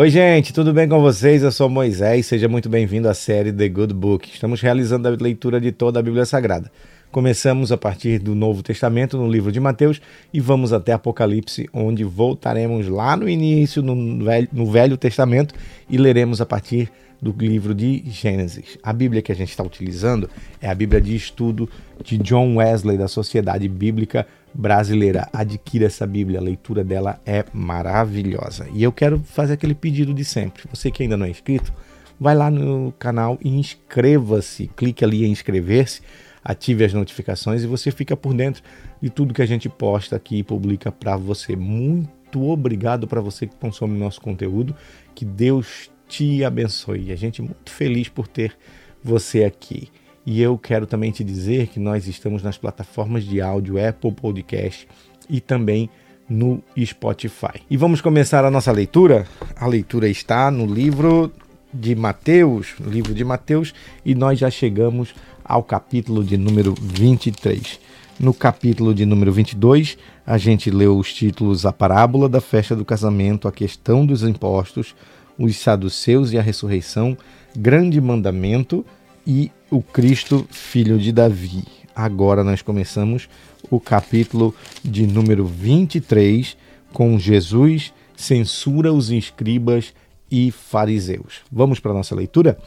Oi, gente, tudo bem com vocês? Eu sou Moisés, seja muito bem-vindo à série The Good Book. Estamos realizando a leitura de toda a Bíblia Sagrada. Começamos a partir do Novo Testamento, no livro de Mateus, e vamos até Apocalipse, onde voltaremos lá no início, no Velho, no Velho Testamento, e leremos a partir do livro de Gênesis. A Bíblia que a gente está utilizando é a Bíblia de estudo de John Wesley, da Sociedade Bíblica Brasileira. Adquira essa Bíblia, a leitura dela é maravilhosa. E eu quero fazer aquele pedido de sempre. Você que ainda não é inscrito, vai lá no canal e inscreva-se. Clique ali em inscrever-se, ative as notificações e você fica por dentro de tudo que a gente posta aqui e publica para você. Muito obrigado para você que consome nosso conteúdo. Que Deus te abençoe. A gente é muito feliz por ter você aqui. E eu quero também te dizer que nós estamos nas plataformas de áudio Apple Podcast e também no Spotify. E vamos começar a nossa leitura. A leitura está no livro de Mateus, livro de Mateus, e nós já chegamos ao capítulo de número 23. No capítulo de número 22, a gente leu os títulos A Parábola da Festa do Casamento, A Questão dos Impostos, os saduceus e a ressurreição, grande mandamento e o Cristo, filho de Davi. Agora nós começamos o capítulo de número 23 com Jesus censura os escribas e fariseus. Vamos para a nossa leitura?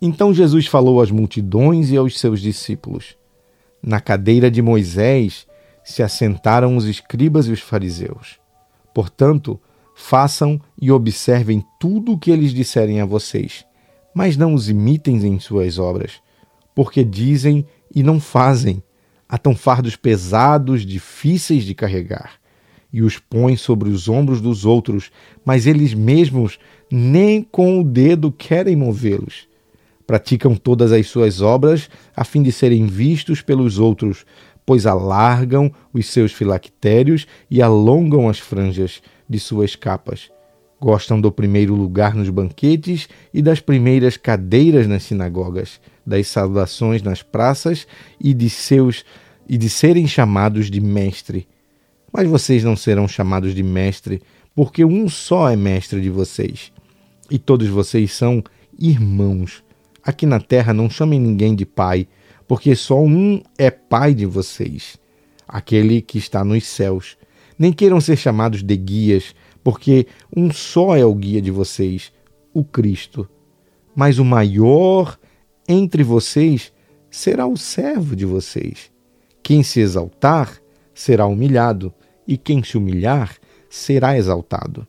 Então Jesus falou às multidões e aos seus discípulos. Na cadeira de Moisés se assentaram os escribas e os fariseus. Portanto, Façam e observem tudo o que eles disserem a vocês, mas não os imitem em suas obras, porque dizem e não fazem. Atam fardos pesados, difíceis de carregar, e os põem sobre os ombros dos outros, mas eles mesmos nem com o dedo querem movê-los. Praticam todas as suas obras a fim de serem vistos pelos outros, pois alargam os seus filactérios e alongam as franjas de suas capas. Gostam do primeiro lugar nos banquetes e das primeiras cadeiras nas sinagogas, das saudações nas praças e de seus e de serem chamados de mestre. Mas vocês não serão chamados de mestre, porque um só é mestre de vocês. E todos vocês são irmãos. Aqui na terra não chamem ninguém de pai, porque só um é pai de vocês, aquele que está nos céus. Nem queiram ser chamados de guias, porque um só é o guia de vocês, o Cristo. Mas o maior entre vocês será o servo de vocês. Quem se exaltar será humilhado, e quem se humilhar será exaltado.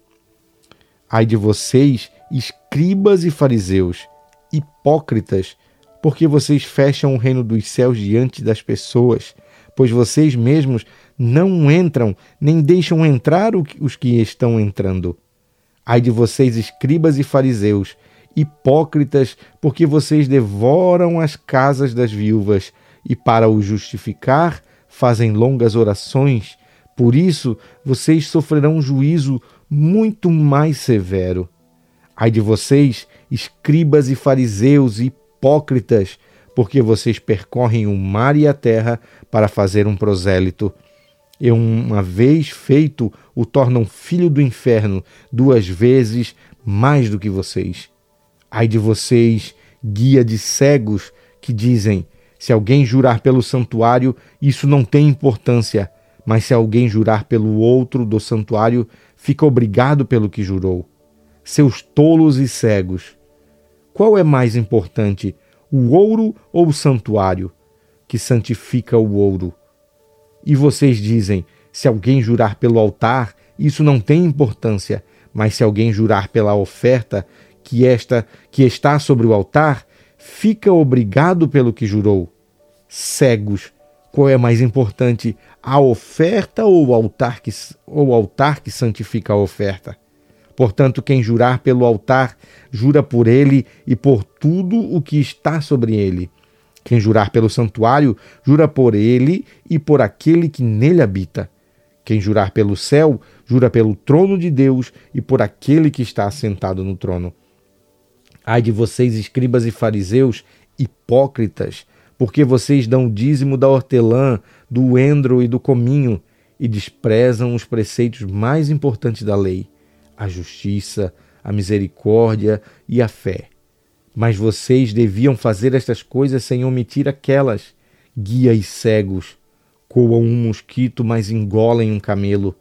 Ai de vocês, escribas e fariseus, hipócritas, porque vocês fecham o reino dos céus diante das pessoas, pois vocês mesmos não entram, nem deixam entrar os que estão entrando. Ai de vocês, escribas e fariseus, hipócritas, porque vocês devoram as casas das viúvas e, para o justificar, fazem longas orações. Por isso, vocês sofrerão um juízo muito mais severo. Ai de vocês, escribas e fariseus, hipócritas, porque vocês percorrem o mar e a terra para fazer um prosélito. E uma vez feito, o tornam filho do inferno duas vezes mais do que vocês. Ai de vocês, guia de cegos, que dizem: se alguém jurar pelo santuário, isso não tem importância, mas se alguém jurar pelo outro do santuário, fica obrigado pelo que jurou. Seus tolos e cegos. Qual é mais importante, o ouro ou o santuário, que santifica o ouro. E vocês dizem: se alguém jurar pelo altar, isso não tem importância, mas se alguém jurar pela oferta que esta que está sobre o altar, fica obrigado pelo que jurou. Cegos, qual é mais importante, a oferta ou o altar que, ou o altar que santifica a oferta? Portanto, quem jurar pelo altar, jura por ele e por tudo o que está sobre ele. Quem jurar pelo santuário, jura por ele e por aquele que nele habita. Quem jurar pelo céu, jura pelo trono de Deus e por aquele que está assentado no trono. Ai de vocês, escribas e fariseus, hipócritas, porque vocês dão o dízimo da hortelã, do endro e do cominho e desprezam os preceitos mais importantes da lei a justiça, a misericórdia e a fé. Mas vocês deviam fazer estas coisas sem omitir aquelas. Guias cegos, coam um mosquito, mas engolem um camelo.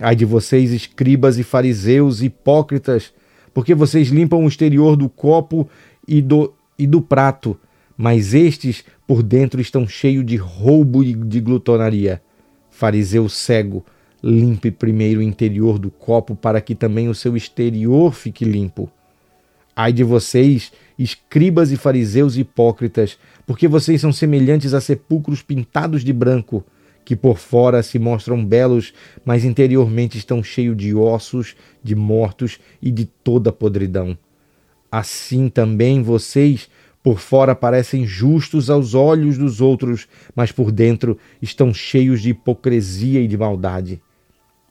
Ai de vocês, escribas e fariseus hipócritas, porque vocês limpam o exterior do copo e do, e do prato, mas estes por dentro estão cheios de roubo e de glutonaria. Fariseu cego, limpe primeiro o interior do copo para que também o seu exterior fique limpo. Ai de vocês, escribas e fariseus hipócritas, porque vocês são semelhantes a sepulcros pintados de branco, que por fora se mostram belos, mas interiormente estão cheios de ossos, de mortos e de toda podridão. Assim também vocês, por fora, parecem justos aos olhos dos outros, mas por dentro estão cheios de hipocrisia e de maldade.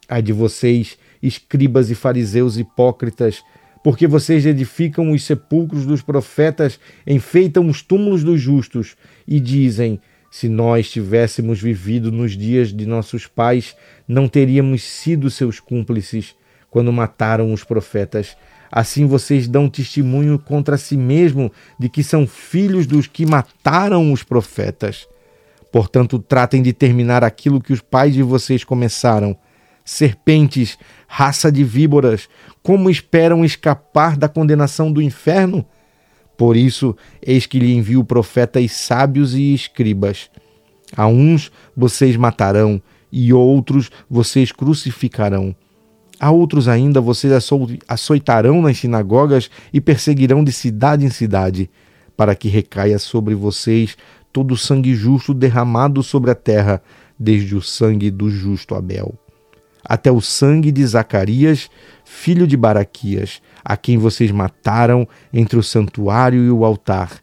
Ai de vocês, escribas e fariseus hipócritas, porque vocês edificam os sepulcros dos profetas, enfeitam os túmulos dos justos e dizem: se nós tivéssemos vivido nos dias de nossos pais, não teríamos sido seus cúmplices quando mataram os profetas. Assim vocês dão testemunho contra si mesmo de que são filhos dos que mataram os profetas. Portanto, tratem de terminar aquilo que os pais de vocês começaram serpentes, raça de víboras, como esperam escapar da condenação do inferno? Por isso, eis que lhe envio profetas sábios e escribas. A uns vocês matarão, e outros vocês crucificarão. A outros ainda vocês açoitarão nas sinagogas e perseguirão de cidade em cidade, para que recaia sobre vocês todo o sangue justo derramado sobre a terra, desde o sangue do justo Abel até o sangue de Zacarias, filho de Baraquias, a quem vocês mataram entre o santuário e o altar.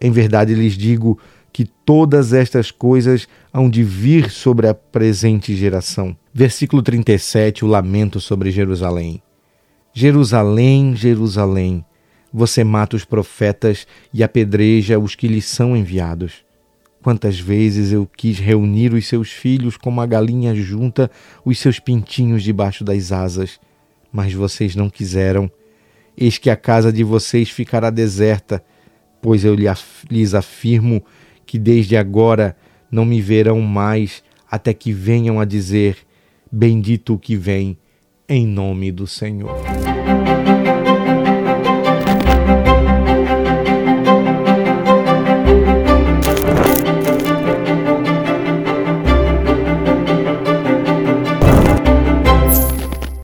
Em verdade lhes digo que todas estas coisas hão de vir sobre a presente geração. Versículo 37, o lamento sobre Jerusalém. Jerusalém, Jerusalém, você mata os profetas e apedreja os que lhes são enviados. Quantas vezes eu quis reunir os seus filhos como a galinha junta os seus pintinhos debaixo das asas, mas vocês não quiseram. Eis que a casa de vocês ficará deserta, pois eu lhes afirmo que desde agora não me verão mais até que venham a dizer: Bendito o que vem, em nome do Senhor.